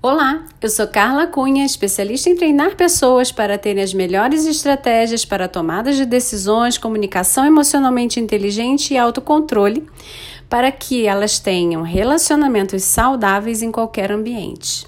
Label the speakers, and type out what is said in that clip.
Speaker 1: Olá, eu sou Carla Cunha, especialista em treinar pessoas para terem as melhores estratégias para tomadas de decisões, comunicação emocionalmente inteligente e autocontrole, para que elas tenham relacionamentos saudáveis em qualquer ambiente.